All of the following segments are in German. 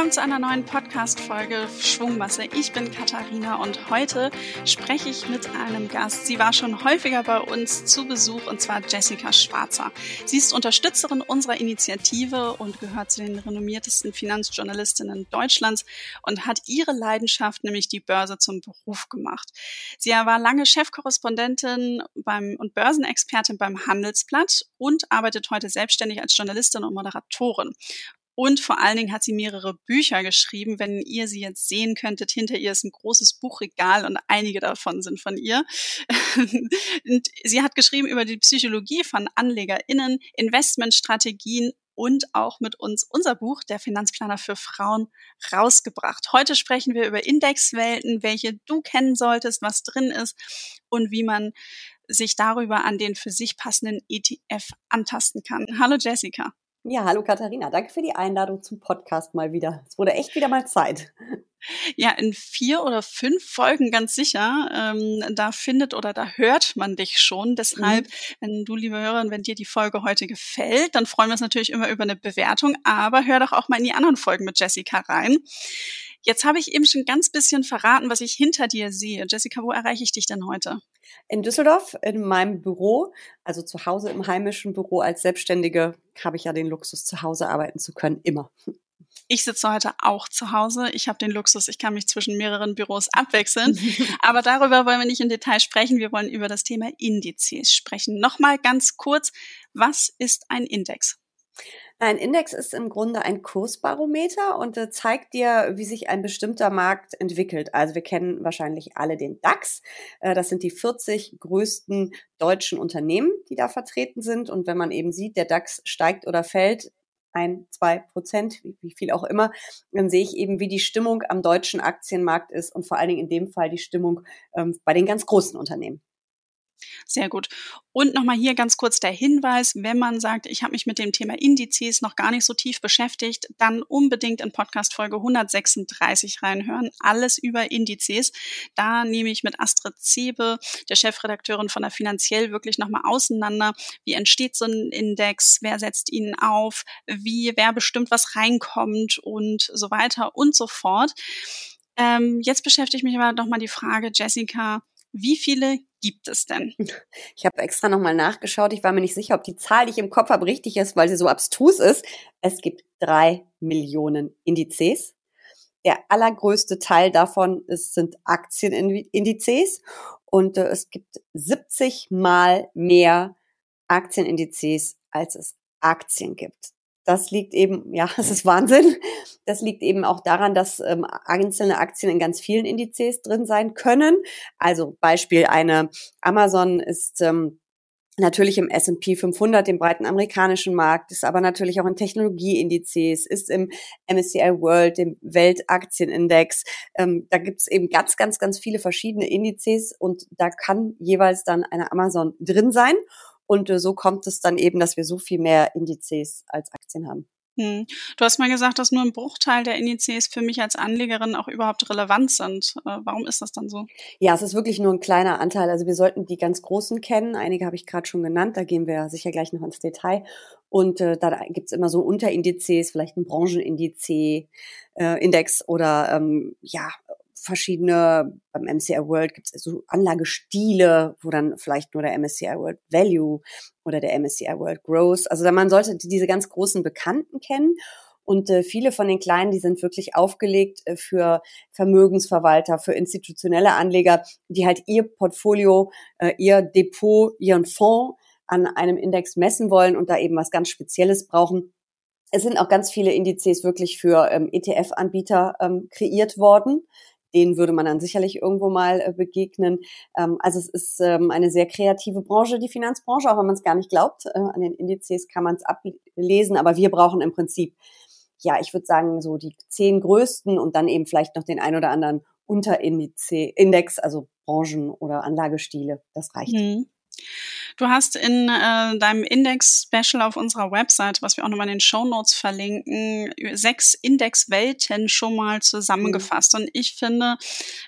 willkommen zu einer neuen Podcast-Folge Schwungmasse. Ich bin Katharina und heute spreche ich mit einem Gast. Sie war schon häufiger bei uns zu Besuch und zwar Jessica Schwarzer. Sie ist Unterstützerin unserer Initiative und gehört zu den renommiertesten Finanzjournalistinnen Deutschlands und hat ihre Leidenschaft, nämlich die Börse, zum Beruf gemacht. Sie war lange Chefkorrespondentin beim, und Börsenexpertin beim Handelsblatt und arbeitet heute selbstständig als Journalistin und Moderatorin. Und vor allen Dingen hat sie mehrere Bücher geschrieben. Wenn ihr sie jetzt sehen könntet, hinter ihr ist ein großes Buchregal und einige davon sind von ihr. und sie hat geschrieben über die Psychologie von AnlegerInnen, Investmentstrategien und auch mit uns unser Buch, der Finanzplaner für Frauen, rausgebracht. Heute sprechen wir über Indexwelten, welche du kennen solltest, was drin ist und wie man sich darüber an den für sich passenden ETF antasten kann. Hallo Jessica. Ja, hallo Katharina. Danke für die Einladung zum Podcast mal wieder. Es wurde echt wieder mal Zeit. Ja, in vier oder fünf Folgen ganz sicher. Ähm, da findet oder da hört man dich schon. Deshalb, mhm. wenn du, liebe Hörerin, wenn dir die Folge heute gefällt, dann freuen wir uns natürlich immer über eine Bewertung. Aber hör doch auch mal in die anderen Folgen mit Jessica rein. Jetzt habe ich eben schon ganz bisschen verraten, was ich hinter dir sehe. Jessica, wo erreiche ich dich denn heute? In Düsseldorf, in meinem Büro, also zu Hause im heimischen Büro als Selbstständige, habe ich ja den Luxus, zu Hause arbeiten zu können, immer. Ich sitze heute auch zu Hause. Ich habe den Luxus, ich kann mich zwischen mehreren Büros abwechseln. Aber darüber wollen wir nicht im Detail sprechen. Wir wollen über das Thema Indizes sprechen. Nochmal ganz kurz, was ist ein Index? Ein Index ist im Grunde ein Kursbarometer und äh, zeigt dir, wie sich ein bestimmter Markt entwickelt. Also wir kennen wahrscheinlich alle den DAX. Äh, das sind die 40 größten deutschen Unternehmen, die da vertreten sind. Und wenn man eben sieht, der DAX steigt oder fällt, ein, zwei Prozent, wie viel auch immer, dann sehe ich eben, wie die Stimmung am deutschen Aktienmarkt ist und vor allen Dingen in dem Fall die Stimmung ähm, bei den ganz großen Unternehmen. Sehr gut. Und nochmal hier ganz kurz der Hinweis, wenn man sagt, ich habe mich mit dem Thema Indizes noch gar nicht so tief beschäftigt, dann unbedingt in Podcast Folge 136 reinhören. Alles über Indizes. Da nehme ich mit Astrid Zebe, der Chefredakteurin von der Finanziell, wirklich nochmal auseinander. Wie entsteht so ein Index? Wer setzt ihn auf? Wie, wer bestimmt, was reinkommt und so weiter und so fort. Ähm, jetzt beschäftigt mich aber nochmal die Frage, Jessica, wie viele gibt es denn? Ich habe extra nochmal nachgeschaut. Ich war mir nicht sicher, ob die Zahl, die ich im Kopf habe, richtig ist, weil sie so abstrus ist. Es gibt drei Millionen Indizes. Der allergrößte Teil davon ist, sind Aktienindizes und äh, es gibt 70 mal mehr Aktienindizes, als es Aktien gibt. Das liegt eben, ja, das ist Wahnsinn. Das liegt eben auch daran, dass ähm, einzelne Aktien in ganz vielen Indizes drin sein können. Also Beispiel eine Amazon ist ähm, natürlich im S&P 500, dem breiten amerikanischen Markt, ist aber natürlich auch in Technologieindizes, ist im MSCI World, dem Weltaktienindex. Ähm, da gibt es eben ganz, ganz, ganz viele verschiedene Indizes und da kann jeweils dann eine Amazon drin sein. Und äh, so kommt es dann eben, dass wir so viel mehr Indizes als Aktien haben. Hm. Du hast mal gesagt, dass nur ein Bruchteil der Indizes für mich als Anlegerin auch überhaupt relevant sind. Äh, warum ist das dann so? Ja, es ist wirklich nur ein kleiner Anteil. Also wir sollten die ganz großen kennen. Einige habe ich gerade schon genannt. Da gehen wir sicher gleich noch ins Detail. Und äh, da gibt's immer so Unterindizes, vielleicht ein Branchenindiz, äh, Index oder ähm, ja verschiedene, beim MSCI World gibt es so Anlagestile, wo dann vielleicht nur der MSCI World Value oder der MSCI World Growth, also man sollte diese ganz großen Bekannten kennen. Und äh, viele von den kleinen, die sind wirklich aufgelegt äh, für Vermögensverwalter, für institutionelle Anleger, die halt ihr Portfolio, äh, ihr Depot, ihren Fonds an einem Index messen wollen und da eben was ganz Spezielles brauchen. Es sind auch ganz viele Indizes wirklich für ähm, ETF-Anbieter ähm, kreiert worden denen würde man dann sicherlich irgendwo mal äh, begegnen. Ähm, also es ist ähm, eine sehr kreative Branche, die Finanzbranche, auch wenn man es gar nicht glaubt. Äh, an den Indizes kann man es ablesen, aber wir brauchen im Prinzip, ja, ich würde sagen, so die zehn größten und dann eben vielleicht noch den ein oder anderen Unterindex, also Branchen oder Anlagestile. Das reicht. Mhm. Du hast in äh, deinem Index-Special auf unserer Website, was wir auch nochmal in den Show Notes verlinken, sechs Index-Welten schon mal zusammengefasst. Mhm. Und ich finde,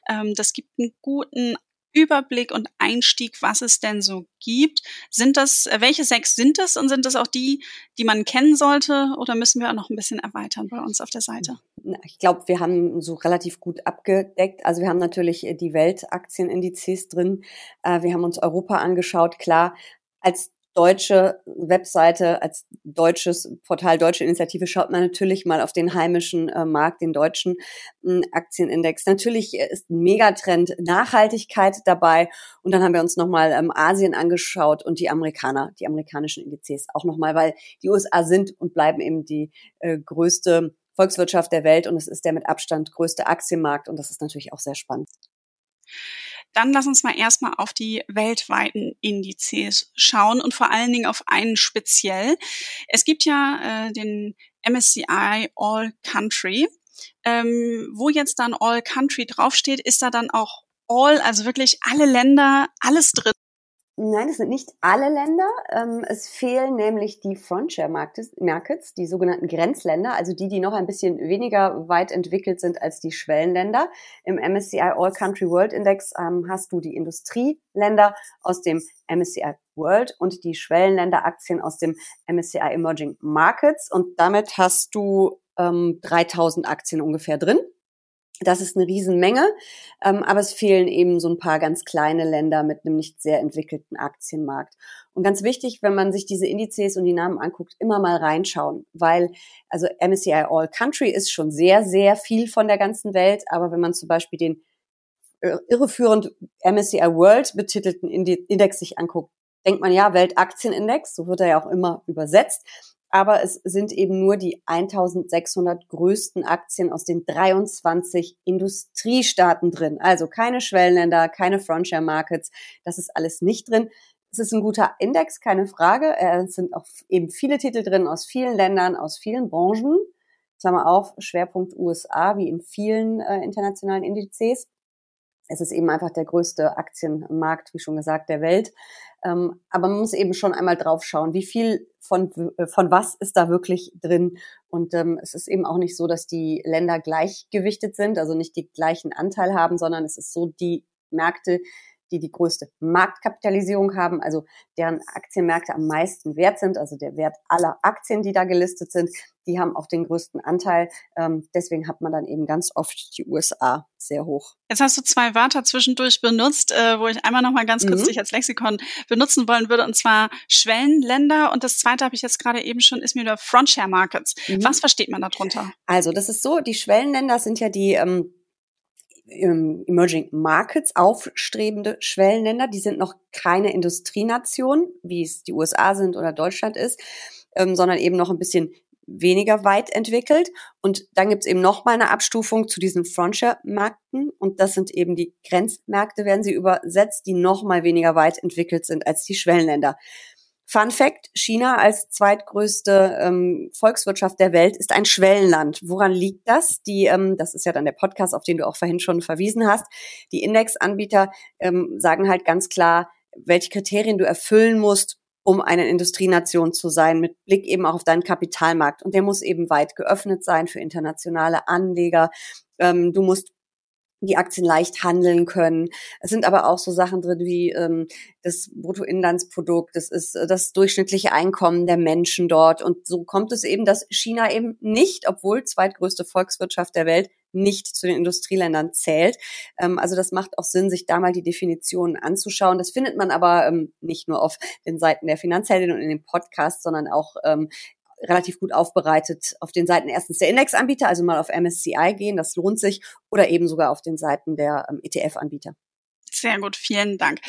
ähm, das gibt einen guten Überblick und Einstieg, was es denn so gibt. Sind das, äh, welche sechs sind es und sind das auch die, die man kennen sollte oder müssen wir auch noch ein bisschen erweitern bei uns auf der Seite? Ich glaube, wir haben so relativ gut abgedeckt. Also wir haben natürlich äh, die Weltaktienindizes drin. Äh, wir haben uns Europa angeschaut. Klar, als deutsche Webseite, als deutsches Portal, deutsche Initiative schaut man natürlich mal auf den heimischen äh, Markt, den deutschen äh, Aktienindex. Natürlich ist ein Megatrend Nachhaltigkeit dabei. Und dann haben wir uns nochmal ähm, Asien angeschaut und die Amerikaner, die amerikanischen Indizes auch nochmal, weil die USA sind und bleiben eben die äh, größte Volkswirtschaft der Welt und es ist der mit Abstand größte Aktienmarkt und das ist natürlich auch sehr spannend. Dann lass uns mal erstmal auf die weltweiten Indizes schauen und vor allen Dingen auf einen speziell. Es gibt ja äh, den MSCI All Country. Ähm, wo jetzt dann All Country draufsteht, ist da dann auch All, also wirklich alle Länder, alles drin. Nein, es sind nicht alle Länder. Ähm, es fehlen nämlich die Frontier Markets, die sogenannten Grenzländer, also die, die noch ein bisschen weniger weit entwickelt sind als die Schwellenländer. Im MSCI All Country World Index ähm, hast du die Industrieländer aus dem MSCI World und die Schwellenländeraktien aus dem MSCI Emerging Markets. Und damit hast du ähm, 3000 Aktien ungefähr drin. Das ist eine Riesenmenge, ähm, aber es fehlen eben so ein paar ganz kleine Länder mit einem nicht sehr entwickelten Aktienmarkt. Und ganz wichtig, wenn man sich diese Indizes und die Namen anguckt, immer mal reinschauen, weil also MSCI All Country ist schon sehr, sehr viel von der ganzen Welt, aber wenn man zum Beispiel den äh, irreführend MSCI World betitelten Index sich anguckt, denkt man ja Weltaktienindex, so wird er ja auch immer übersetzt aber es sind eben nur die 1600 größten Aktien aus den 23 Industriestaaten drin. Also keine Schwellenländer, keine Frontier Markets, das ist alles nicht drin. Es ist ein guter Index, keine Frage. Es sind auch eben viele Titel drin aus vielen Ländern, aus vielen Branchen. Klammer auf, Schwerpunkt USA, wie in vielen äh, internationalen Indizes. Es ist eben einfach der größte Aktienmarkt, wie schon gesagt, der Welt. Ähm, aber man muss eben schon einmal drauf schauen, wie viel von, äh, von was ist da wirklich drin. Und ähm, es ist eben auch nicht so, dass die Länder gleichgewichtet sind, also nicht die gleichen Anteil haben, sondern es ist so, die Märkte, die die größte Marktkapitalisierung haben, also deren Aktienmärkte am meisten wert sind, also der Wert aller Aktien, die da gelistet sind, die haben auch den größten Anteil. Ähm, deswegen hat man dann eben ganz oft die USA sehr hoch. Jetzt hast du zwei Wörter zwischendurch benutzt, äh, wo ich einmal noch mal ganz kurz mhm. dich als Lexikon benutzen wollen würde, und zwar Schwellenländer. Und das zweite habe ich jetzt gerade eben schon, ist mir der Frontier Markets. Mhm. Was versteht man darunter? Also das ist so, die Schwellenländer sind ja die ähm, Emerging Markets, aufstrebende Schwellenländer, die sind noch keine Industrienation, wie es die USA sind oder Deutschland ist, ähm, sondern eben noch ein bisschen weniger weit entwickelt. Und dann gibt's eben noch mal eine Abstufung zu diesen Frontier-Märkten. Und das sind eben die Grenzmärkte, werden sie übersetzt, die noch mal weniger weit entwickelt sind als die Schwellenländer. Fun Fact, China als zweitgrößte ähm, Volkswirtschaft der Welt ist ein Schwellenland. Woran liegt das? Die, ähm, das ist ja dann der Podcast, auf den du auch vorhin schon verwiesen hast. Die Indexanbieter ähm, sagen halt ganz klar, welche Kriterien du erfüllen musst, um eine Industrienation zu sein, mit Blick eben auch auf deinen Kapitalmarkt. Und der muss eben weit geöffnet sein für internationale Anleger. Ähm, du musst die Aktien leicht handeln können. Es sind aber auch so Sachen drin wie ähm, das Bruttoinlandsprodukt, das ist äh, das durchschnittliche Einkommen der Menschen dort. Und so kommt es eben, dass China eben nicht, obwohl zweitgrößte Volkswirtschaft der Welt, nicht zu den Industrieländern zählt. Ähm, also das macht auch Sinn, sich da mal die Definitionen anzuschauen. Das findet man aber ähm, nicht nur auf den Seiten der Finanzheldin und in dem Podcast, sondern auch ähm, relativ gut aufbereitet auf den Seiten erstens der Indexanbieter, also mal auf MSCI gehen, das lohnt sich, oder eben sogar auf den Seiten der ähm, ETF-Anbieter. Sehr gut, vielen Dank.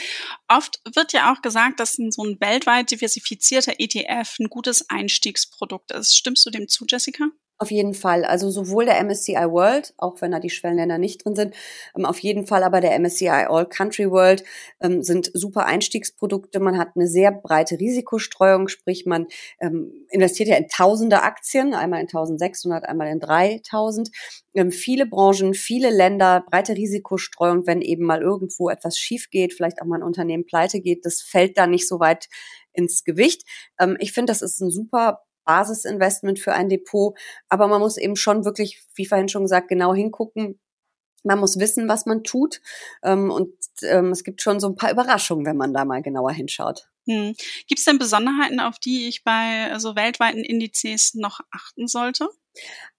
Oft wird ja auch gesagt, dass so ein weltweit diversifizierter ETF ein gutes Einstiegsprodukt ist. Stimmst du dem zu, Jessica? Auf jeden Fall. Also sowohl der MSCI World, auch wenn da die Schwellenländer nicht drin sind, ähm, auf jeden Fall aber der MSCI All Country World ähm, sind super Einstiegsprodukte. Man hat eine sehr breite Risikostreuung, sprich man ähm, investiert ja in tausende Aktien, einmal in 1600, einmal in 3000. Ähm, viele Branchen, viele Länder, breite Risikostreuung, wenn eben mal irgendwo etwas schief geht, vielleicht auch mal ein Unternehmen pleite geht, das fällt da nicht so weit ins Gewicht. Ich finde, das ist ein super Basisinvestment für ein Depot. Aber man muss eben schon wirklich, wie vorhin schon gesagt, genau hingucken, man muss wissen, was man tut. Ähm, und ähm, es gibt schon so ein paar Überraschungen, wenn man da mal genauer hinschaut. Hm. Gibt es denn Besonderheiten, auf die ich bei so also weltweiten Indizes noch achten sollte?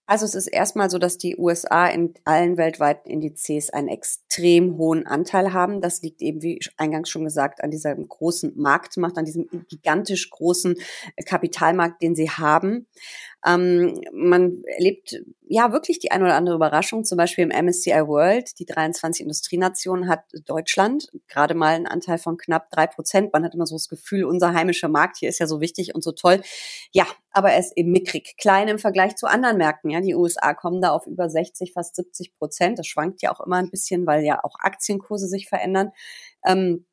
Also es ist erstmal so, dass die USA in allen weltweiten Indizes einen extrem hohen Anteil haben. Das liegt eben, wie eingangs schon gesagt, an diesem großen Marktmacht, an diesem gigantisch großen Kapitalmarkt, den sie haben. Ähm, man erlebt ja wirklich die eine oder andere Überraschung. Zum Beispiel im MSCI World, die 23 Industrienationen, hat Deutschland gerade mal einen Anteil von knapp drei Prozent. Man hat immer so das Gefühl, unser heimischer Markt hier ist ja so wichtig und so toll. Ja, aber er ist eben mickrig, klein im Vergleich zu anderen Märkten. Ja, die USA kommen da auf über 60, fast 70 Prozent. Das schwankt ja auch immer ein bisschen, weil ja auch Aktienkurse sich verändern. Ähm,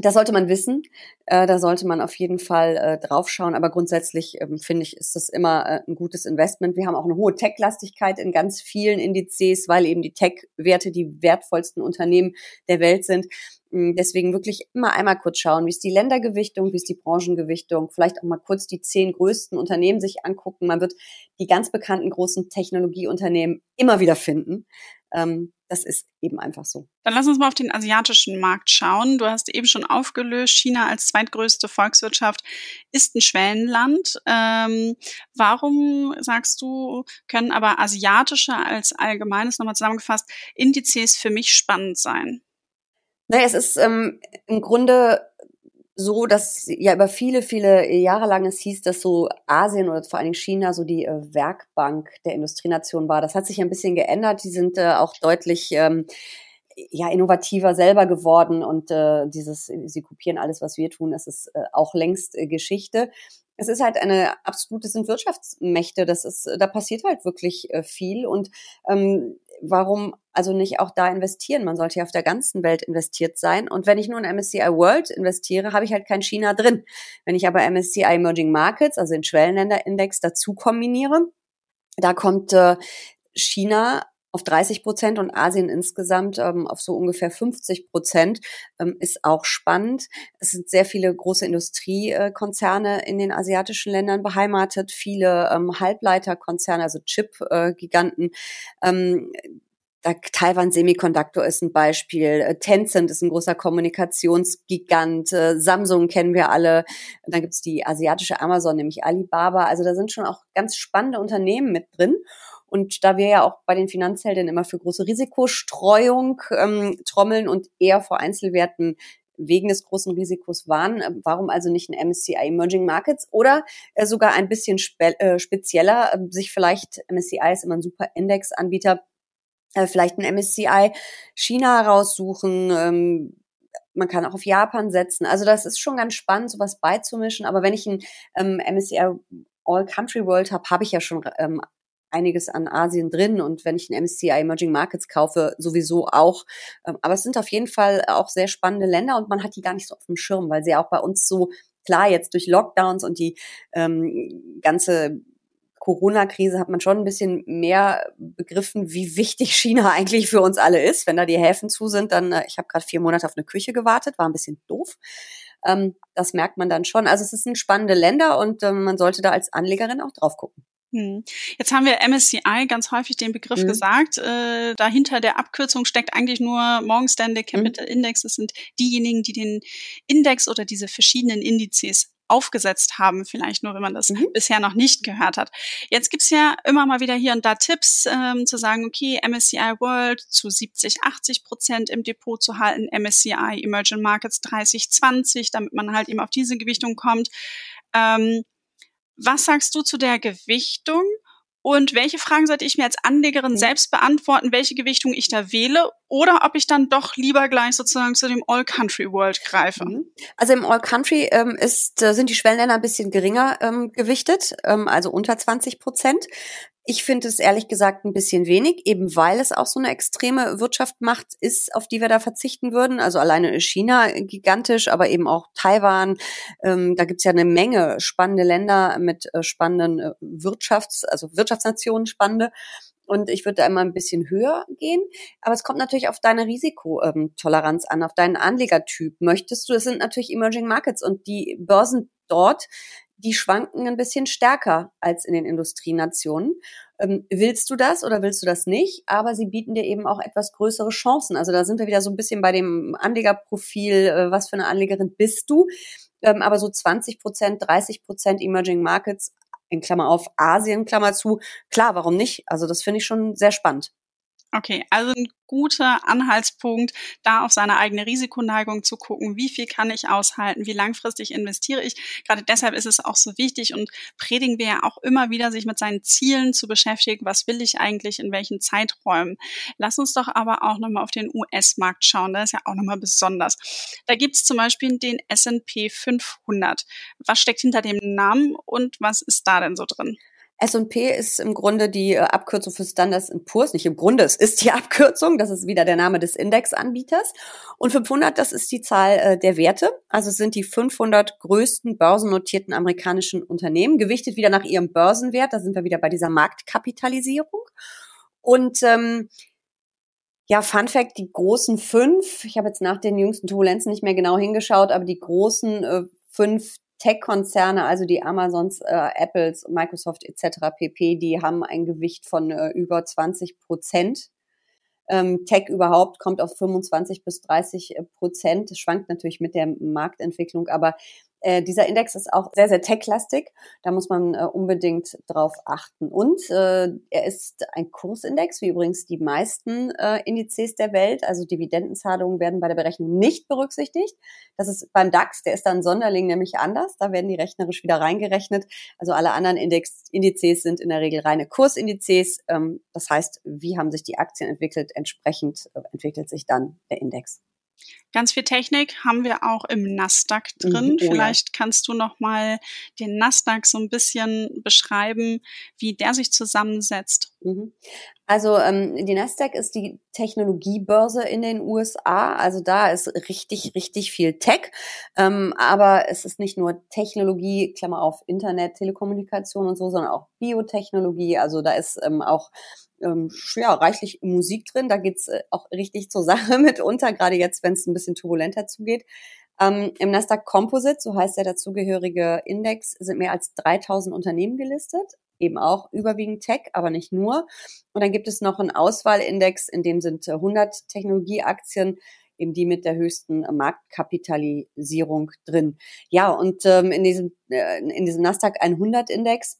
das sollte man wissen. Äh, da sollte man auf jeden Fall äh, draufschauen. Aber grundsätzlich ähm, finde ich, ist das immer äh, ein gutes Investment. Wir haben auch eine hohe Tech-Lastigkeit in ganz vielen Indizes, weil eben die Tech-Werte die wertvollsten Unternehmen der Welt sind. Mm, deswegen wirklich immer einmal kurz schauen, wie ist die Ländergewichtung, wie ist die Branchengewichtung, vielleicht auch mal kurz die zehn größten Unternehmen sich angucken. Man wird die ganz bekannten großen Technologieunternehmen immer wieder finden. Ähm, das ist eben einfach so. Dann lass uns mal auf den asiatischen Markt schauen. Du hast eben schon aufgelöst, China als zweitgrößte Volkswirtschaft ist ein Schwellenland. Ähm, warum sagst du, können aber asiatische als allgemeines nochmal zusammengefasst Indizes für mich spannend sein? Naja, es ist ähm, im Grunde so, dass ja über viele, viele Jahre lang es hieß, dass so Asien oder vor allen Dingen China so die äh, Werkbank der Industrienation war. Das hat sich ein bisschen geändert. Die sind äh, auch deutlich ähm, ja innovativer selber geworden und äh, dieses sie kopieren alles, was wir tun. Das ist äh, auch längst äh, Geschichte. Es ist halt eine absolute, sind Wirtschaftsmächte. Das ist, da passiert halt wirklich äh, viel und ähm, warum also nicht auch da investieren? Man sollte ja auf der ganzen Welt investiert sein. Und wenn ich nur in MSCI World investiere, habe ich halt kein China drin. Wenn ich aber MSCI Emerging Markets, also den Schwellenländerindex, dazu kombiniere, da kommt äh, China auf 30 Prozent und Asien insgesamt ähm, auf so ungefähr 50 Prozent ähm, ist auch spannend. Es sind sehr viele große Industriekonzerne in den asiatischen Ländern beheimatet, viele ähm, Halbleiterkonzerne, also Chip-Giganten. Ähm, da Taiwan Semiconductor ist ein Beispiel, äh, Tencent ist ein großer Kommunikationsgigant, äh, Samsung kennen wir alle, dann gibt's die asiatische Amazon, nämlich Alibaba. Also da sind schon auch ganz spannende Unternehmen mit drin. Und da wir ja auch bei den Finanzhelden immer für große Risikostreuung ähm, trommeln und eher vor Einzelwerten wegen des großen Risikos waren. Äh, warum also nicht ein MSCI Emerging Markets oder äh, sogar ein bisschen spe äh, spezieller, äh, sich vielleicht, MSCI ist immer ein super Indexanbieter, äh, vielleicht ein MSCI China raussuchen, ähm, man kann auch auf Japan setzen. Also das ist schon ganz spannend, sowas beizumischen. Aber wenn ich ein ähm, MSCI All Country World habe, habe ich ja schon ähm, einiges an Asien drin und wenn ich ein MSCI Emerging Markets kaufe, sowieso auch. Ähm, aber es sind auf jeden Fall auch sehr spannende Länder und man hat die gar nicht so auf dem Schirm, weil sie auch bei uns so klar jetzt durch Lockdowns und die ähm, ganze Corona-Krise hat man schon ein bisschen mehr begriffen, wie wichtig China eigentlich für uns alle ist. Wenn da die Häfen zu sind, dann, äh, ich habe gerade vier Monate auf eine Küche gewartet, war ein bisschen doof. Ähm, das merkt man dann schon. Also es sind spannende Länder und ähm, man sollte da als Anlegerin auch drauf gucken. Hm. Jetzt haben wir MSCI ganz häufig den Begriff mhm. gesagt. Äh, dahinter der Abkürzung steckt eigentlich nur Morgan Stanley Capital mhm. Index. Das sind diejenigen, die den Index oder diese verschiedenen Indizes aufgesetzt haben, vielleicht nur, wenn man das mhm. bisher noch nicht gehört hat. Jetzt gibt's ja immer mal wieder hier und da Tipps, ähm, zu sagen, okay, MSCI World zu 70, 80 Prozent im Depot zu halten, MSCI Emerging Markets 30, 20, damit man halt eben auf diese Gewichtung kommt. Ähm, was sagst du zu der Gewichtung? Und welche Fragen sollte ich mir als Anlegerin mhm. selbst beantworten, welche Gewichtung ich da wähle oder ob ich dann doch lieber gleich sozusagen zu dem All-Country-World greife? Mhm. Also im All-Country ähm, ist, äh, sind die Schwellenländer ein bisschen geringer ähm, gewichtet, ähm, also unter 20 Prozent. Ich finde es ehrlich gesagt ein bisschen wenig, eben weil es auch so eine extreme Wirtschaft ist, auf die wir da verzichten würden. Also alleine China gigantisch, aber eben auch Taiwan. Ähm, da gibt's ja eine Menge spannende Länder mit äh, spannenden äh, Wirtschafts-, also Wirtschaftsnationen spannende. Und ich würde da immer ein bisschen höher gehen. Aber es kommt natürlich auf deine Risikotoleranz an, auf deinen Anlegertyp. Möchtest du, das sind natürlich Emerging Markets und die Börsen dort, die schwanken ein bisschen stärker als in den Industrienationen. Ähm, willst du das oder willst du das nicht? Aber sie bieten dir eben auch etwas größere Chancen. Also da sind wir wieder so ein bisschen bei dem Anlegerprofil, äh, was für eine Anlegerin bist du? Ähm, aber so 20 Prozent, 30 Prozent Emerging Markets in Klammer auf Asien, Klammer zu. Klar, warum nicht? Also das finde ich schon sehr spannend. Okay, also ein guter Anhaltspunkt, da auf seine eigene Risikoneigung zu gucken, wie viel kann ich aushalten, wie langfristig investiere ich. Gerade deshalb ist es auch so wichtig und predigen wir ja auch immer wieder, sich mit seinen Zielen zu beschäftigen. Was will ich eigentlich in welchen Zeiträumen? Lass uns doch aber auch nochmal auf den US-Markt schauen. Da ist ja auch nochmal besonders. Da gibt's zum Beispiel den S&P 500. Was steckt hinter dem Namen und was ist da denn so drin? S&P ist im Grunde die äh, Abkürzung für Standards Poor's. Nicht im Grunde, es ist die Abkürzung. Das ist wieder der Name des Indexanbieters. Und 500, das ist die Zahl äh, der Werte. Also es sind die 500 größten börsennotierten amerikanischen Unternehmen, gewichtet wieder nach ihrem Börsenwert. Da sind wir wieder bei dieser Marktkapitalisierung. Und ähm, ja, Fun Fact, die großen fünf, ich habe jetzt nach den jüngsten Turbulenzen nicht mehr genau hingeschaut, aber die großen äh, fünf Tech-Konzerne, also die Amazons, äh, Apples, Microsoft etc. pp., die haben ein Gewicht von äh, über 20 Prozent. Ähm, Tech überhaupt kommt auf 25 bis 30 Prozent. Das schwankt natürlich mit der Marktentwicklung, aber äh, dieser Index ist auch sehr, sehr tech-lastig. Da muss man äh, unbedingt drauf achten. Und äh, er ist ein Kursindex, wie übrigens die meisten äh, Indizes der Welt. Also Dividendenzahlungen werden bei der Berechnung nicht berücksichtigt. Das ist beim DAX, der ist dann Sonderling nämlich anders. Da werden die rechnerisch wieder reingerechnet. Also alle anderen Index, Indizes sind in der Regel reine Kursindizes. Ähm, das heißt, wie haben sich die Aktien entwickelt? Entsprechend äh, entwickelt sich dann der Index. Ganz viel Technik haben wir auch im Nasdaq mhm. drin. Oh, Vielleicht ja. kannst du noch mal den Nasdaq so ein bisschen beschreiben, wie der sich zusammensetzt. Mhm. Also ähm, die Nasdaq ist die Technologiebörse in den USA. Also da ist richtig, richtig viel Tech. Ähm, aber es ist nicht nur Technologie, Klammer auf Internet, Telekommunikation und so, sondern auch Biotechnologie. Also da ist ähm, auch ähm, ja, reichlich Musik drin. Da geht's äh, auch richtig zur Sache mitunter, gerade jetzt, wenn es ein bisschen turbulenter zugeht. Ähm, Im Nasdaq Composite, so heißt der dazugehörige Index, sind mehr als 3000 Unternehmen gelistet. Eben auch überwiegend Tech, aber nicht nur. Und dann gibt es noch einen Auswahlindex, in dem sind 100 äh, Technologieaktien, eben die mit der höchsten Marktkapitalisierung drin. Ja, und ähm, in diesem, äh, in diesem Nasdaq 100 Index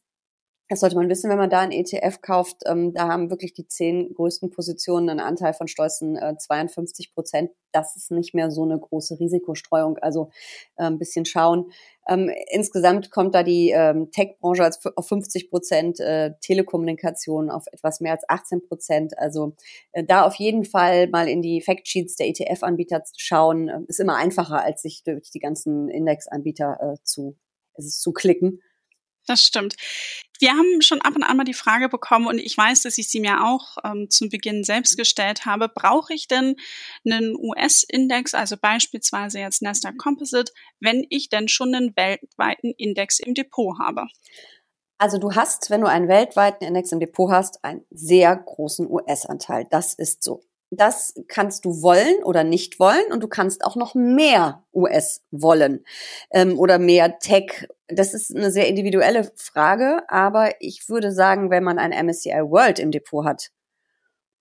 das sollte man wissen, wenn man da ein ETF kauft. Ähm, da haben wirklich die zehn größten Positionen einen Anteil von stolzen äh, 52 Prozent. Das ist nicht mehr so eine große Risikostreuung. Also äh, ein bisschen schauen. Ähm, insgesamt kommt da die ähm, Tech-Branche auf 50 Prozent, äh, Telekommunikation auf etwas mehr als 18 Prozent. Also äh, da auf jeden Fall mal in die Factsheets der ETF-Anbieter schauen. Äh, ist immer einfacher, als sich durch die ganzen Index-Anbieter äh, zu, zu klicken das stimmt. Wir haben schon ab und an mal die Frage bekommen, und ich weiß, dass ich sie mir auch ähm, zum Beginn selbst gestellt habe, brauche ich denn einen US-Index, also beispielsweise jetzt Nasdaq Composite, wenn ich denn schon einen weltweiten Index im Depot habe? Also du hast, wenn du einen weltweiten Index im Depot hast, einen sehr großen US-Anteil. Das ist so. Das kannst du wollen oder nicht wollen und du kannst auch noch mehr US wollen ähm, oder mehr Tech. Das ist eine sehr individuelle Frage, aber ich würde sagen, wenn man ein MSCI World im Depot hat,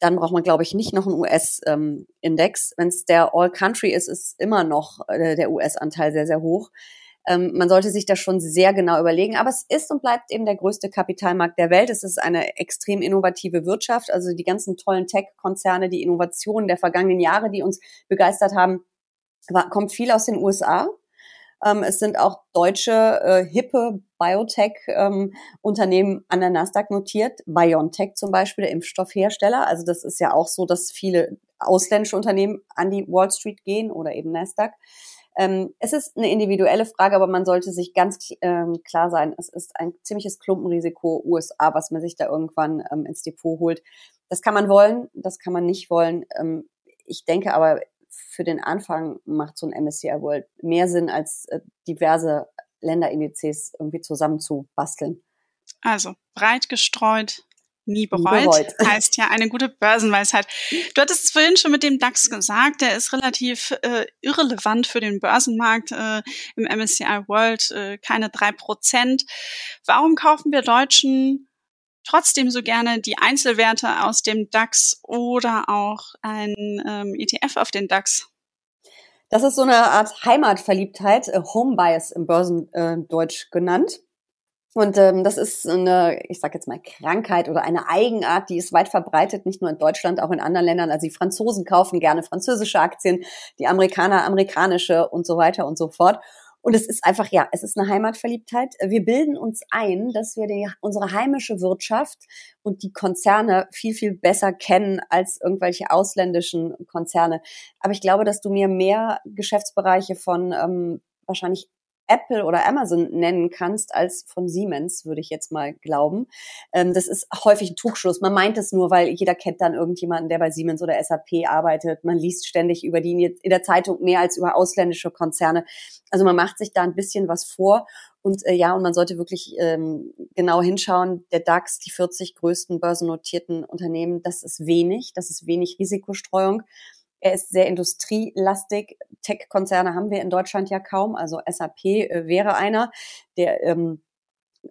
dann braucht man, glaube ich, nicht noch einen US-Index. Ähm, wenn es der All Country ist, ist immer noch äh, der US-Anteil sehr, sehr hoch. Ähm, man sollte sich das schon sehr genau überlegen. Aber es ist und bleibt eben der größte Kapitalmarkt der Welt. Es ist eine extrem innovative Wirtschaft. Also die ganzen tollen Tech-Konzerne, die Innovationen der vergangenen Jahre, die uns begeistert haben, war, kommt viel aus den USA. Ähm, es sind auch deutsche äh, hippe Biotech-Unternehmen ähm, an der Nasdaq notiert. BioNTech zum Beispiel, der Impfstoffhersteller. Also das ist ja auch so, dass viele ausländische Unternehmen an die Wall Street gehen oder eben Nasdaq. Ähm, es ist eine individuelle Frage, aber man sollte sich ganz ähm, klar sein, es ist ein ziemliches Klumpenrisiko USA, was man sich da irgendwann ähm, ins Depot holt. Das kann man wollen, das kann man nicht wollen. Ähm, ich denke aber, für den Anfang macht so ein MSCI World mehr Sinn, als äh, diverse Länderindizes irgendwie zusammenzubasteln. Also breit gestreut, nie bereut. bereut. Heißt ja eine gute Börsenweisheit. Du hattest es vorhin schon mit dem DAX gesagt, der ist relativ äh, irrelevant für den Börsenmarkt äh, im MSCI World, äh, keine drei Prozent. Warum kaufen wir Deutschen trotzdem so gerne die Einzelwerte aus dem DAX oder auch ein ähm, ETF auf den DAX? Das ist so eine Art Heimatverliebtheit, äh, Home Bias im Börsendeutsch äh, genannt. Und ähm, das ist eine, ich sage jetzt mal, Krankheit oder eine Eigenart, die ist weit verbreitet, nicht nur in Deutschland, auch in anderen Ländern. Also die Franzosen kaufen gerne französische Aktien, die Amerikaner amerikanische und so weiter und so fort. Und es ist einfach, ja, es ist eine Heimatverliebtheit. Wir bilden uns ein, dass wir die, unsere heimische Wirtschaft und die Konzerne viel, viel besser kennen als irgendwelche ausländischen Konzerne. Aber ich glaube, dass du mir mehr Geschäftsbereiche von ähm, wahrscheinlich Apple oder Amazon nennen kannst als von Siemens, würde ich jetzt mal glauben. Ähm, das ist häufig ein Trugschluss. Man meint es nur, weil jeder kennt dann irgendjemanden, der bei Siemens oder SAP arbeitet. Man liest ständig über die in der Zeitung mehr als über ausländische Konzerne. Also man macht sich da ein bisschen was vor. Und äh, ja, und man sollte wirklich ähm, genau hinschauen. Der DAX, die 40 größten börsennotierten Unternehmen, das ist wenig, das ist wenig Risikostreuung. Er ist sehr industrielastig. Tech-Konzerne haben wir in Deutschland ja kaum. Also SAP äh, wäre einer, der ähm,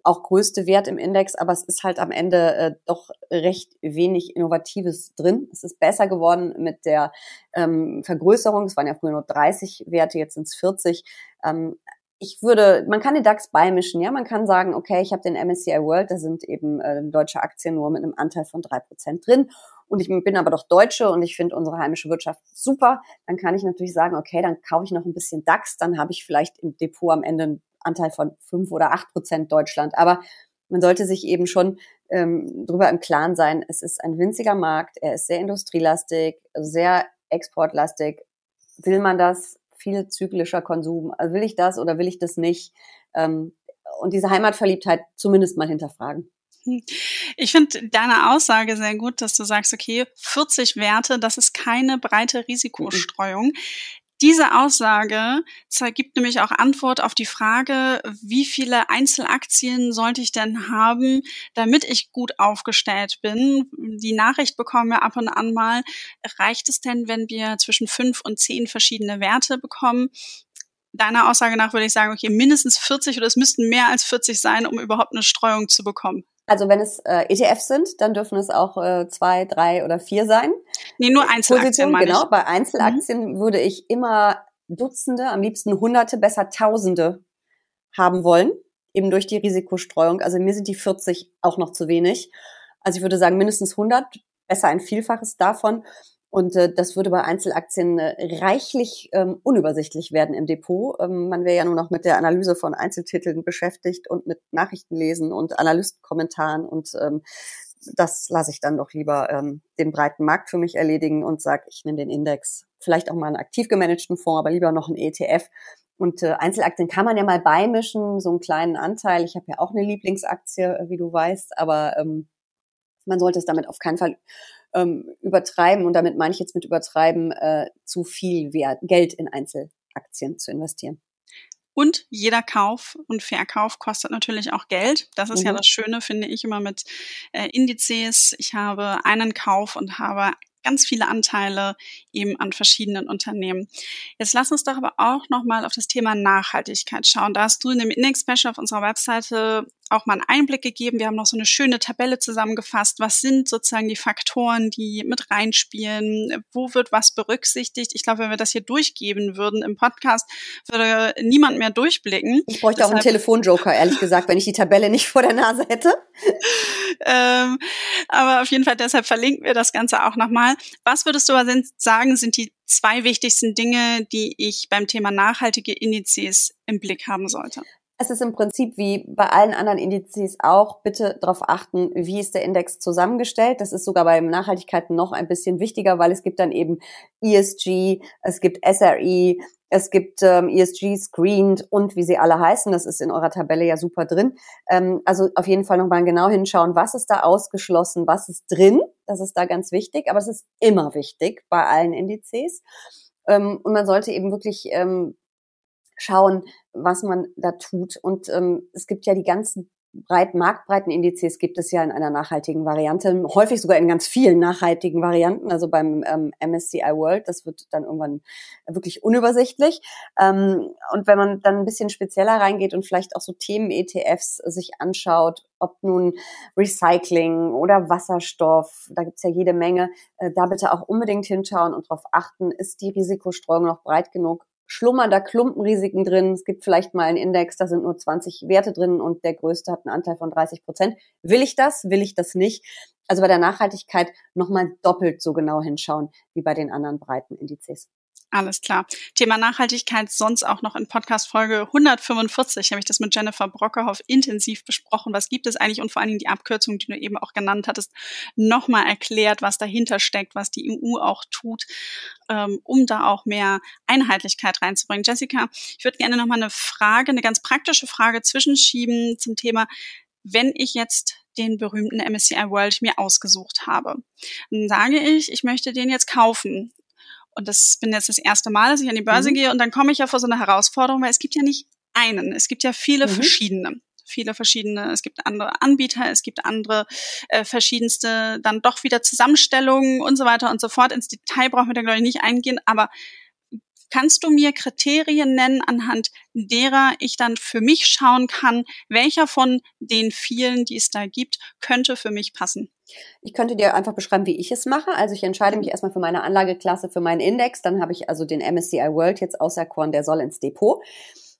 auch größte Wert im Index, aber es ist halt am Ende äh, doch recht wenig Innovatives drin. Es ist besser geworden mit der ähm, Vergrößerung. Es waren ja früher nur 30 Werte, jetzt sind es 40. Ähm, ich würde, man kann den DAX beimischen, ja, man kann sagen, okay, ich habe den MSCI World, da sind eben äh, deutsche Aktien nur mit einem Anteil von drei Prozent drin und ich bin aber doch Deutsche und ich finde unsere heimische Wirtschaft super, dann kann ich natürlich sagen, okay, dann kaufe ich noch ein bisschen DAX, dann habe ich vielleicht im Depot am Ende einen Anteil von fünf oder acht Prozent Deutschland. Aber man sollte sich eben schon ähm, darüber im Klaren sein, es ist ein winziger Markt, er ist sehr industrielastig, sehr exportlastig. Will man das? Viel zyklischer Konsum. Also will ich das oder will ich das nicht? Ähm, und diese Heimatverliebtheit zumindest mal hinterfragen. Ich finde deine Aussage sehr gut, dass du sagst, okay, 40 Werte, das ist keine breite Risikostreuung. Diese Aussage gibt nämlich auch Antwort auf die Frage, wie viele Einzelaktien sollte ich denn haben, damit ich gut aufgestellt bin. Die Nachricht bekommen wir ab und an mal, reicht es denn, wenn wir zwischen fünf und zehn verschiedene Werte bekommen? Deiner Aussage nach würde ich sagen, okay, mindestens 40 oder es müssten mehr als 40 sein, um überhaupt eine Streuung zu bekommen. Also wenn es äh, ETFs sind, dann dürfen es auch äh, zwei, drei oder vier sein. Nee, nur Einzelaktien. Position, genau. Bei Einzelaktien mhm. würde ich immer Dutzende, am liebsten Hunderte, besser Tausende haben wollen, eben durch die Risikostreuung. Also mir sind die 40 auch noch zu wenig. Also ich würde sagen mindestens 100, besser ein Vielfaches davon. Und äh, das würde bei Einzelaktien äh, reichlich ähm, unübersichtlich werden im Depot. Ähm, man wäre ja nur noch mit der Analyse von Einzeltiteln beschäftigt und mit Nachrichtenlesen und Analystenkommentaren. Und ähm, das lasse ich dann doch lieber ähm, den breiten Markt für mich erledigen und sage, ich nehme den Index, vielleicht auch mal einen aktiv gemanagten Fonds, aber lieber noch einen ETF. Und äh, Einzelaktien kann man ja mal beimischen, so einen kleinen Anteil. Ich habe ja auch eine Lieblingsaktie, äh, wie du weißt, aber ähm, man sollte es damit auf keinen Fall ähm, übertreiben, und damit meine ich jetzt mit übertreiben, äh, zu viel Wert, Geld in Einzelaktien zu investieren. Und jeder Kauf und Verkauf kostet natürlich auch Geld. Das ist mhm. ja das Schöne, finde ich, immer mit äh, Indizes. Ich habe einen Kauf und habe ganz viele Anteile eben an verschiedenen Unternehmen. Jetzt lass uns doch aber auch nochmal auf das Thema Nachhaltigkeit schauen. Da hast du in dem Index Special auf unserer Webseite auch mal einen Einblick gegeben. Wir haben noch so eine schöne Tabelle zusammengefasst. Was sind sozusagen die Faktoren, die mit reinspielen? Wo wird was berücksichtigt? Ich glaube, wenn wir das hier durchgeben würden im Podcast, würde niemand mehr durchblicken. Ich bräuchte Deshalb, auch einen Telefonjoker, ehrlich gesagt, wenn ich die Tabelle nicht vor der Nase hätte. ähm, aber auf jeden Fall, deshalb verlinken wir das Ganze auch nochmal. Was würdest du sagen, sind die zwei wichtigsten Dinge, die ich beim Thema nachhaltige Indizes im Blick haben sollte? Es ist im Prinzip wie bei allen anderen Indizes auch, bitte darauf achten, wie ist der Index zusammengestellt. Das ist sogar bei Nachhaltigkeit noch ein bisschen wichtiger, weil es gibt dann eben ESG, es gibt SRE, es gibt ähm, ESG Screened und wie sie alle heißen. Das ist in eurer Tabelle ja super drin. Ähm, also auf jeden Fall nochmal genau hinschauen, was ist da ausgeschlossen, was ist drin. Das ist da ganz wichtig, aber es ist immer wichtig bei allen Indizes. Ähm, und man sollte eben wirklich ähm, schauen, was man da tut. Und ähm, es gibt ja die ganzen breit Marktbreitenindizes gibt es ja in einer nachhaltigen Variante, häufig sogar in ganz vielen nachhaltigen Varianten, also beim ähm, MSCI World, das wird dann irgendwann wirklich unübersichtlich. Ähm, und wenn man dann ein bisschen spezieller reingeht und vielleicht auch so Themen-ETFs sich anschaut, ob nun Recycling oder Wasserstoff, da gibt's ja jede Menge, äh, da bitte auch unbedingt hinschauen und darauf achten, ist die Risikostreuung noch breit genug schlummern da Klumpenrisiken drin. Es gibt vielleicht mal einen Index, da sind nur 20 Werte drin und der größte hat einen Anteil von 30 Prozent. Will ich das? Will ich das nicht? Also bei der Nachhaltigkeit nochmal doppelt so genau hinschauen wie bei den anderen breiten Indizes. Alles klar. Thema Nachhaltigkeit sonst auch noch in Podcast Folge 145 habe ich das mit Jennifer Brockerhoff intensiv besprochen. Was gibt es eigentlich und vor allen Dingen die Abkürzung, die du eben auch genannt hattest, nochmal erklärt, was dahinter steckt, was die EU auch tut, ähm, um da auch mehr Einheitlichkeit reinzubringen. Jessica, ich würde gerne nochmal eine Frage, eine ganz praktische Frage zwischenschieben zum Thema, wenn ich jetzt den berühmten MSCI World mir ausgesucht habe. Dann sage ich, ich möchte den jetzt kaufen und das bin jetzt das erste Mal, dass ich an die Börse mhm. gehe und dann komme ich ja vor so eine Herausforderung, weil es gibt ja nicht einen, es gibt ja viele mhm. verschiedene viele verschiedene, es gibt andere Anbieter, es gibt andere äh, verschiedenste, dann doch wieder Zusammenstellungen und so weiter und so fort. Ins Detail brauchen wir da, glaube ich, nicht eingehen, aber Kannst du mir Kriterien nennen, anhand derer ich dann für mich schauen kann, welcher von den vielen, die es da gibt, könnte für mich passen? Ich könnte dir einfach beschreiben, wie ich es mache. Also ich entscheide mich erstmal für meine Anlageklasse, für meinen Index. Dann habe ich also den MSCI World jetzt auserkoren, der soll ins Depot.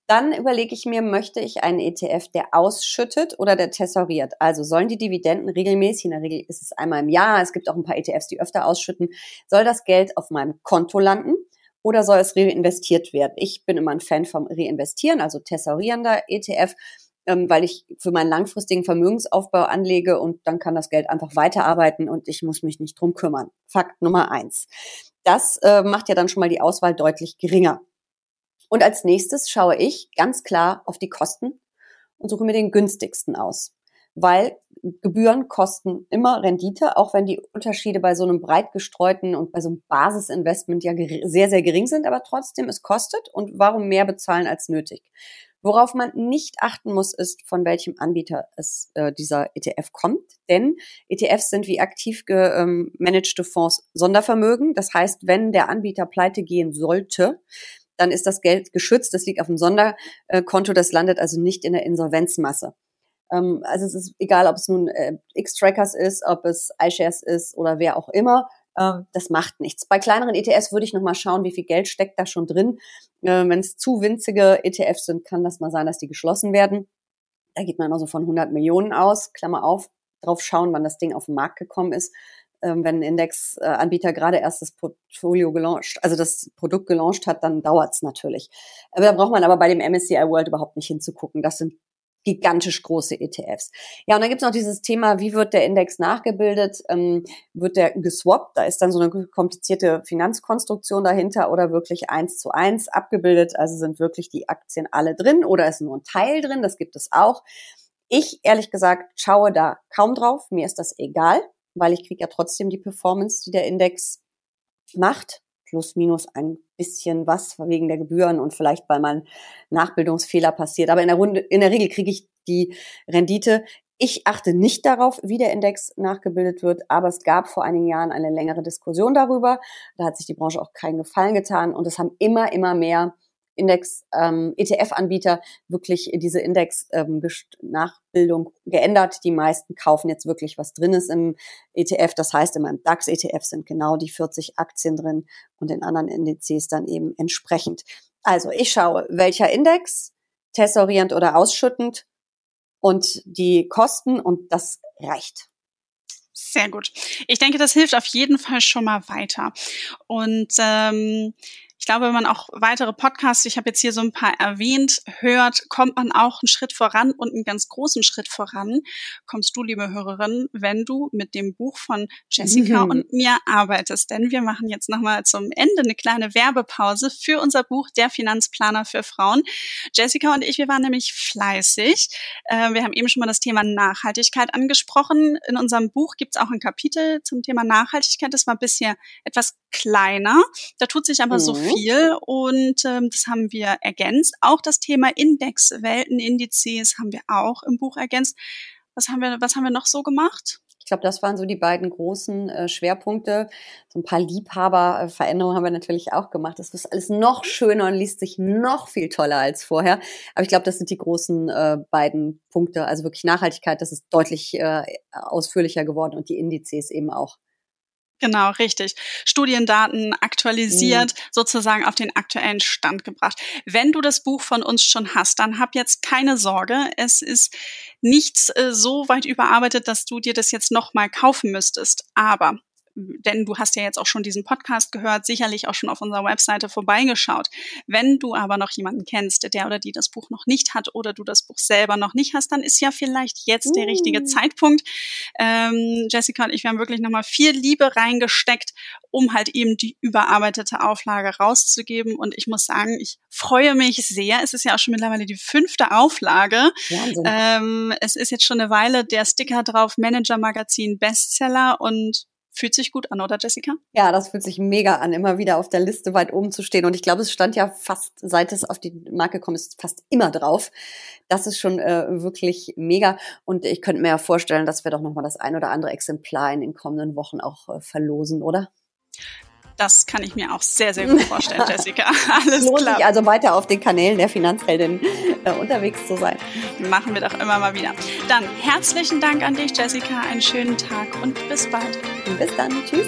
Dann überlege ich mir, möchte ich einen ETF, der ausschüttet oder der tessoriert? Also sollen die Dividenden regelmäßig, in der Regel ist es einmal im Jahr, es gibt auch ein paar ETFs, die öfter ausschütten, soll das Geld auf meinem Konto landen? Oder soll es reinvestiert werden? Ich bin immer ein Fan vom Reinvestieren, also tessorierender ETF, ähm, weil ich für meinen langfristigen Vermögensaufbau anlege und dann kann das Geld einfach weiterarbeiten und ich muss mich nicht drum kümmern. Fakt Nummer eins. Das äh, macht ja dann schon mal die Auswahl deutlich geringer. Und als nächstes schaue ich ganz klar auf die Kosten und suche mir den günstigsten aus weil Gebühren kosten immer Rendite, auch wenn die Unterschiede bei so einem breit gestreuten und bei so einem Basisinvestment ja sehr, sehr gering sind, aber trotzdem es kostet und warum mehr bezahlen als nötig. Worauf man nicht achten muss, ist, von welchem Anbieter es äh, dieser ETF kommt. Denn ETFs sind wie aktiv gemanagte Fonds Sondervermögen. Das heißt, wenn der Anbieter pleite gehen sollte, dann ist das Geld geschützt. Das liegt auf dem Sonderkonto. Das landet also nicht in der Insolvenzmasse. Ähm, also es ist egal, ob es nun äh, X-Trackers ist, ob es iShares ist oder wer auch immer. Ähm, das macht nichts. Bei kleineren ETFs würde ich nochmal schauen, wie viel Geld steckt da schon drin. Äh, Wenn es zu winzige ETFs sind, kann das mal sein, dass die geschlossen werden. Da geht man immer so von 100 Millionen aus, Klammer auf, drauf schauen, wann das Ding auf den Markt gekommen ist. Ähm, wenn ein Indexanbieter gerade erst das Portfolio gelauncht, also das Produkt gelauncht hat, dann dauert's natürlich. Aber da braucht man aber bei dem MSCI World überhaupt nicht hinzugucken. Das sind gigantisch große ETFs. Ja, und dann gibt's noch dieses Thema, wie wird der Index nachgebildet? Ähm, wird der geswappt? Da ist dann so eine komplizierte Finanzkonstruktion dahinter oder wirklich eins zu eins abgebildet? Also sind wirklich die Aktien alle drin oder ist nur ein Teil drin? Das gibt es auch. Ich, ehrlich gesagt, schaue da kaum drauf. Mir ist das egal, weil ich kriege ja trotzdem die Performance, die der Index macht plus minus ein bisschen was wegen der Gebühren und vielleicht weil mal ein Nachbildungsfehler passiert. Aber in der Runde, in der Regel kriege ich die Rendite. Ich achte nicht darauf, wie der Index nachgebildet wird, aber es gab vor einigen Jahren eine längere Diskussion darüber. Da hat sich die Branche auch keinen Gefallen getan und es haben immer, immer mehr Index, ähm, ETF-Anbieter wirklich diese Index-Nachbildung ähm, geändert. Die meisten kaufen jetzt wirklich, was drin ist im ETF. Das heißt, in meinem DAX-ETF sind genau die 40 Aktien drin und in anderen Indizes dann eben entsprechend. Also ich schaue, welcher Index, tessorierend oder ausschüttend und die Kosten und das reicht. Sehr gut. Ich denke, das hilft auf jeden Fall schon mal weiter. Und ähm, glaube, wenn man auch weitere Podcasts, ich habe jetzt hier so ein paar erwähnt, hört, kommt man auch einen Schritt voran und einen ganz großen Schritt voran kommst du, liebe Hörerin, wenn du mit dem Buch von Jessica mhm. und mir arbeitest. Denn wir machen jetzt nochmal zum Ende eine kleine Werbepause für unser Buch Der Finanzplaner für Frauen. Jessica und ich, wir waren nämlich fleißig. Äh, wir haben eben schon mal das Thema Nachhaltigkeit angesprochen. In unserem Buch gibt es auch ein Kapitel zum Thema Nachhaltigkeit. Das war bisher etwas kleiner. Da tut sich aber mhm. so viel viel und ähm, das haben wir ergänzt. Auch das Thema Indexwelten, Indizes haben wir auch im Buch ergänzt. Was haben wir, was haben wir noch so gemacht? Ich glaube, das waren so die beiden großen äh, Schwerpunkte. So ein paar Liebhaberveränderungen haben wir natürlich auch gemacht. Das ist alles noch schöner und liest sich noch viel toller als vorher. Aber ich glaube, das sind die großen äh, beiden Punkte. Also wirklich Nachhaltigkeit, das ist deutlich äh, ausführlicher geworden und die Indizes eben auch. Genau, richtig. Studiendaten aktualisiert, mhm. sozusagen auf den aktuellen Stand gebracht. Wenn du das Buch von uns schon hast, dann hab jetzt keine Sorge. Es ist nichts äh, so weit überarbeitet, dass du dir das jetzt nochmal kaufen müsstest. Aber denn du hast ja jetzt auch schon diesen Podcast gehört, sicherlich auch schon auf unserer Webseite vorbeigeschaut. Wenn du aber noch jemanden kennst, der oder die das Buch noch nicht hat oder du das Buch selber noch nicht hast, dann ist ja vielleicht jetzt der richtige mm. Zeitpunkt. Ähm, Jessica und ich, wir haben wirklich nochmal viel Liebe reingesteckt, um halt eben die überarbeitete Auflage rauszugeben. Und ich muss sagen, ich freue mich sehr. Es ist ja auch schon mittlerweile die fünfte Auflage. Ähm, es ist jetzt schon eine Weile der Sticker drauf, Manager Magazin Bestseller und Fühlt sich gut an, oder Jessica? Ja, das fühlt sich mega an, immer wieder auf der Liste weit oben zu stehen. Und ich glaube, es stand ja fast, seit es auf die Marke kommt, ist fast immer drauf. Das ist schon äh, wirklich mega. Und ich könnte mir ja vorstellen, dass wir doch nochmal das ein oder andere Exemplar in den kommenden Wochen auch äh, verlosen, oder? Das kann ich mir auch sehr, sehr gut vorstellen, Jessica. Alles Lohnt klar. Sich also weiter auf den Kanälen der Finanzheldin äh, unterwegs zu sein. Machen wir doch immer mal wieder. Dann herzlichen Dank an dich, Jessica. Einen schönen Tag und bis bald. Bis dann. Tschüss.